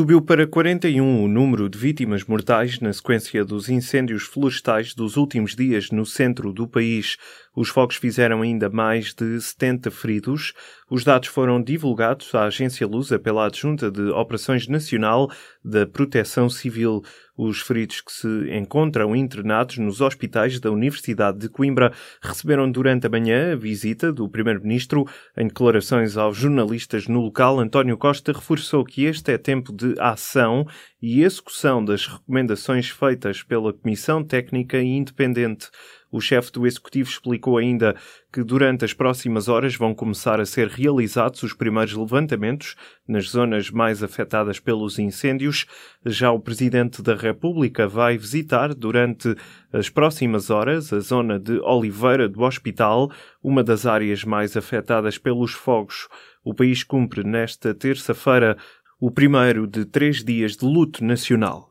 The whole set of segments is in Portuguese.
Subiu para 41 o número de vítimas mortais na sequência dos incêndios florestais dos últimos dias no centro do país. Os fogos fizeram ainda mais de 70 feridos. Os dados foram divulgados à Agência Lusa pela Adjunta de Operações Nacional da Proteção Civil. Os feridos que se encontram internados nos hospitais da Universidade de Coimbra receberam durante a manhã a visita do Primeiro-Ministro. Em declarações aos jornalistas no local, António Costa reforçou que este é tempo de ação e execução das recomendações feitas pela Comissão Técnica Independente. O chefe do Executivo explicou ainda que durante as próximas horas vão começar a ser realizados os primeiros levantamentos nas zonas mais afetadas pelos incêndios. Já o Presidente da República vai visitar durante as próximas horas a zona de Oliveira do Hospital, uma das áreas mais afetadas pelos fogos. O país cumpre nesta terça-feira o primeiro de três dias de luto nacional.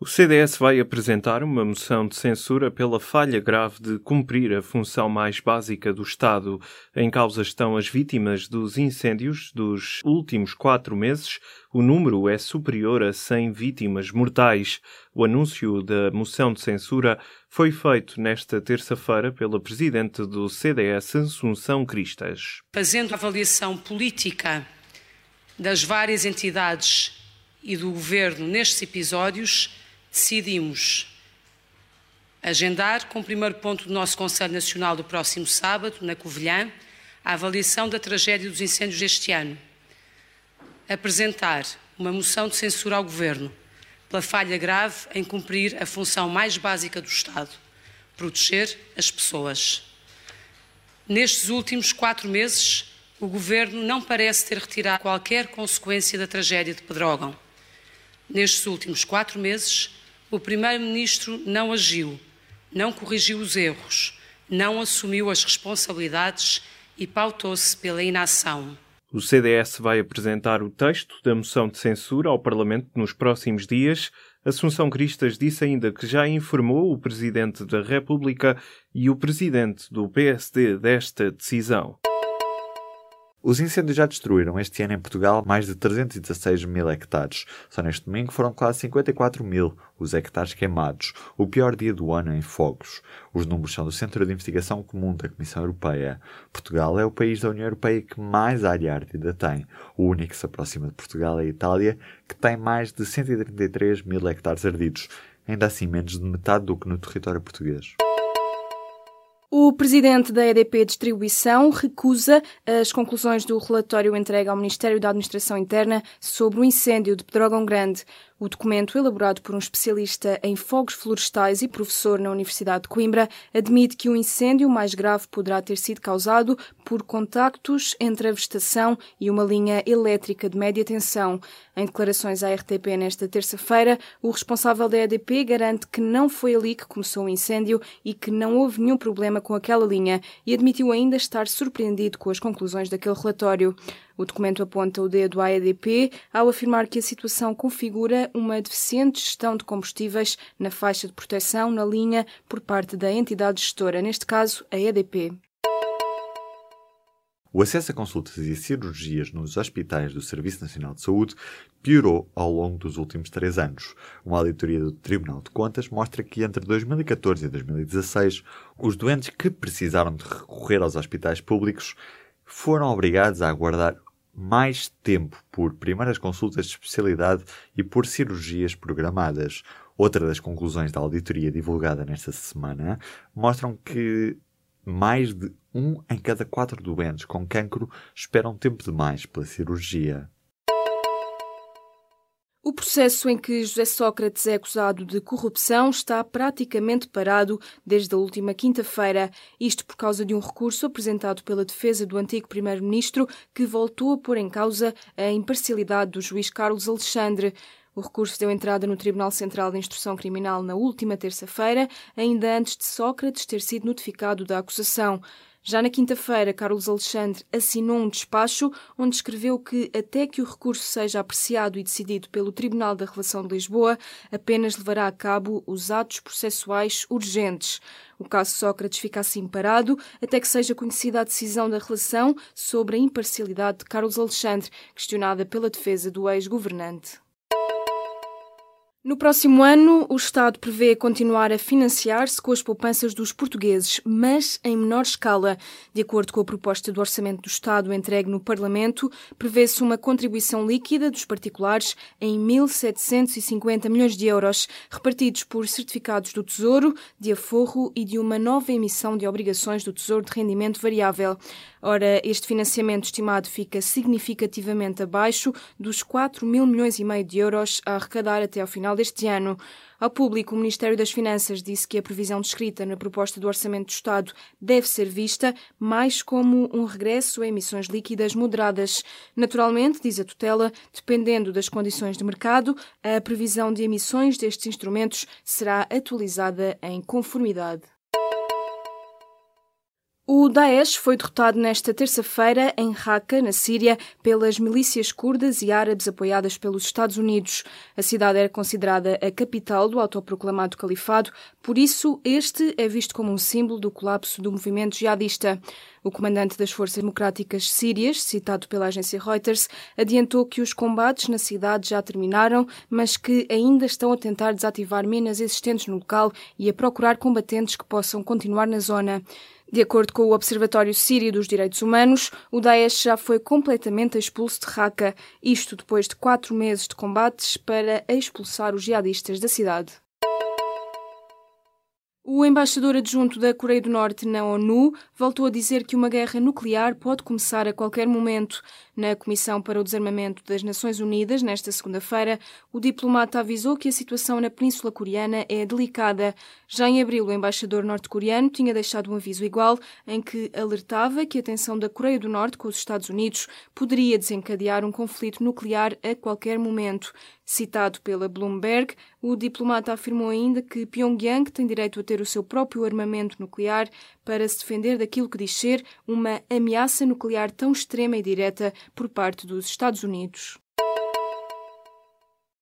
O CDS vai apresentar uma moção de censura pela falha grave de cumprir a função mais básica do Estado. Em causa estão as vítimas dos incêndios dos últimos quatro meses. O número é superior a 100 vítimas mortais. O anúncio da moção de censura foi feito nesta terça-feira pela presidente do CDS, Assunção Cristas. Fazendo avaliação política das várias entidades e do governo nestes episódios, decidimos agendar, como primeiro ponto do nosso Conselho Nacional do próximo sábado, na Covilhã, a avaliação da tragédia dos incêndios deste ano. Apresentar uma moção de censura ao Governo pela falha grave em cumprir a função mais básica do Estado, proteger as pessoas. Nestes últimos quatro meses, o Governo não parece ter retirado qualquer consequência da tragédia de Pedrógão. Nestes últimos quatro meses, o Primeiro-Ministro não agiu, não corrigiu os erros, não assumiu as responsabilidades e pautou-se pela inação. O CDS vai apresentar o texto da moção de censura ao Parlamento nos próximos dias. Assunção Cristas disse ainda que já informou o Presidente da República e o Presidente do PSD desta decisão. Os incêndios já destruíram este ano em Portugal mais de 316 mil hectares. Só neste domingo foram quase 54 mil os hectares queimados, o pior dia do ano em fogos. Os números são do Centro de Investigação Comum da Comissão Europeia. Portugal é o país da União Europeia que mais área ardida tem. O único que se aproxima de Portugal é a Itália, que tem mais de 133 mil hectares ardidos, ainda assim menos de metade do que no território português. O presidente da EDP Distribuição recusa as conclusões do relatório entregue ao Ministério da Administração Interna sobre o incêndio de Pedrógão Grande. O documento, elaborado por um especialista em fogos florestais e professor na Universidade de Coimbra, admite que o incêndio mais grave poderá ter sido causado por contactos entre a vegetação e uma linha elétrica de média tensão. Em declarações à RTP nesta terça-feira, o responsável da EDP garante que não foi ali que começou o incêndio e que não houve nenhum problema com aquela linha e admitiu ainda estar surpreendido com as conclusões daquele relatório. O documento aponta o dedo à EDP ao afirmar que a situação configura uma deficiente gestão de combustíveis na faixa de proteção na linha por parte da entidade gestora, neste caso a EDP. O acesso a consultas e cirurgias nos hospitais do Serviço Nacional de Saúde piorou ao longo dos últimos três anos. Uma auditoria do Tribunal de Contas mostra que entre 2014 e 2016, os doentes que precisaram de recorrer aos hospitais públicos foram obrigados a aguardar mais tempo por primeiras consultas de especialidade e por cirurgias programadas. Outra das conclusões da auditoria divulgada nesta semana mostram que mais de um em cada quatro doentes com cancro esperam tempo demais pela cirurgia. O processo em que José Sócrates é acusado de corrupção está praticamente parado desde a última quinta-feira. Isto por causa de um recurso apresentado pela defesa do antigo primeiro-ministro que voltou a pôr em causa a imparcialidade do juiz Carlos Alexandre. O recurso deu entrada no Tribunal Central de Instrução Criminal na última terça-feira, ainda antes de Sócrates ter sido notificado da acusação. Já na quinta-feira, Carlos Alexandre assinou um despacho onde escreveu que, até que o recurso seja apreciado e decidido pelo Tribunal da Relação de Lisboa, apenas levará a cabo os atos processuais urgentes. O caso Sócrates fica assim parado até que seja conhecida a decisão da relação sobre a imparcialidade de Carlos Alexandre, questionada pela defesa do ex-governante. No próximo ano, o Estado prevê continuar a financiar-se com as poupanças dos portugueses, mas em menor escala. De acordo com a proposta do Orçamento do Estado entregue no Parlamento, prevê-se uma contribuição líquida dos particulares em 1.750 milhões de euros, repartidos por certificados do Tesouro, de aforro e de uma nova emissão de obrigações do Tesouro de rendimento variável. Ora, este financiamento estimado fica significativamente abaixo dos 4 mil milhões e meio de euros a arrecadar até ao final deste ano. Ao público, o Ministério das Finanças disse que a previsão descrita na proposta do Orçamento do Estado deve ser vista mais como um regresso a emissões líquidas moderadas. Naturalmente, diz a tutela, dependendo das condições de mercado, a previsão de emissões destes instrumentos será atualizada em conformidade. O Daesh foi derrotado nesta terça-feira em Raqqa, na Síria, pelas milícias curdas e árabes apoiadas pelos Estados Unidos. A cidade era considerada a capital do autoproclamado califado, por isso este é visto como um símbolo do colapso do movimento jihadista. O comandante das Forças Democráticas Sírias, citado pela agência Reuters, adiantou que os combates na cidade já terminaram, mas que ainda estão a tentar desativar minas existentes no local e a procurar combatentes que possam continuar na zona. De acordo com o Observatório Sírio dos Direitos Humanos, o Daesh já foi completamente expulso de Raqqa, isto depois de quatro meses de combates para expulsar os jihadistas da cidade. O embaixador adjunto da Coreia do Norte na ONU voltou a dizer que uma guerra nuclear pode começar a qualquer momento. Na Comissão para o Desarmamento das Nações Unidas, nesta segunda-feira, o diplomata avisou que a situação na Península Coreana é delicada. Já em abril, o embaixador norte-coreano tinha deixado um aviso igual em que alertava que a tensão da Coreia do Norte com os Estados Unidos poderia desencadear um conflito nuclear a qualquer momento. Citado pela Bloomberg, o diplomata afirmou ainda que Pyongyang tem direito a ter o seu próprio armamento nuclear para se defender daquilo que diz ser uma ameaça nuclear tão extrema e direta por parte dos Estados Unidos.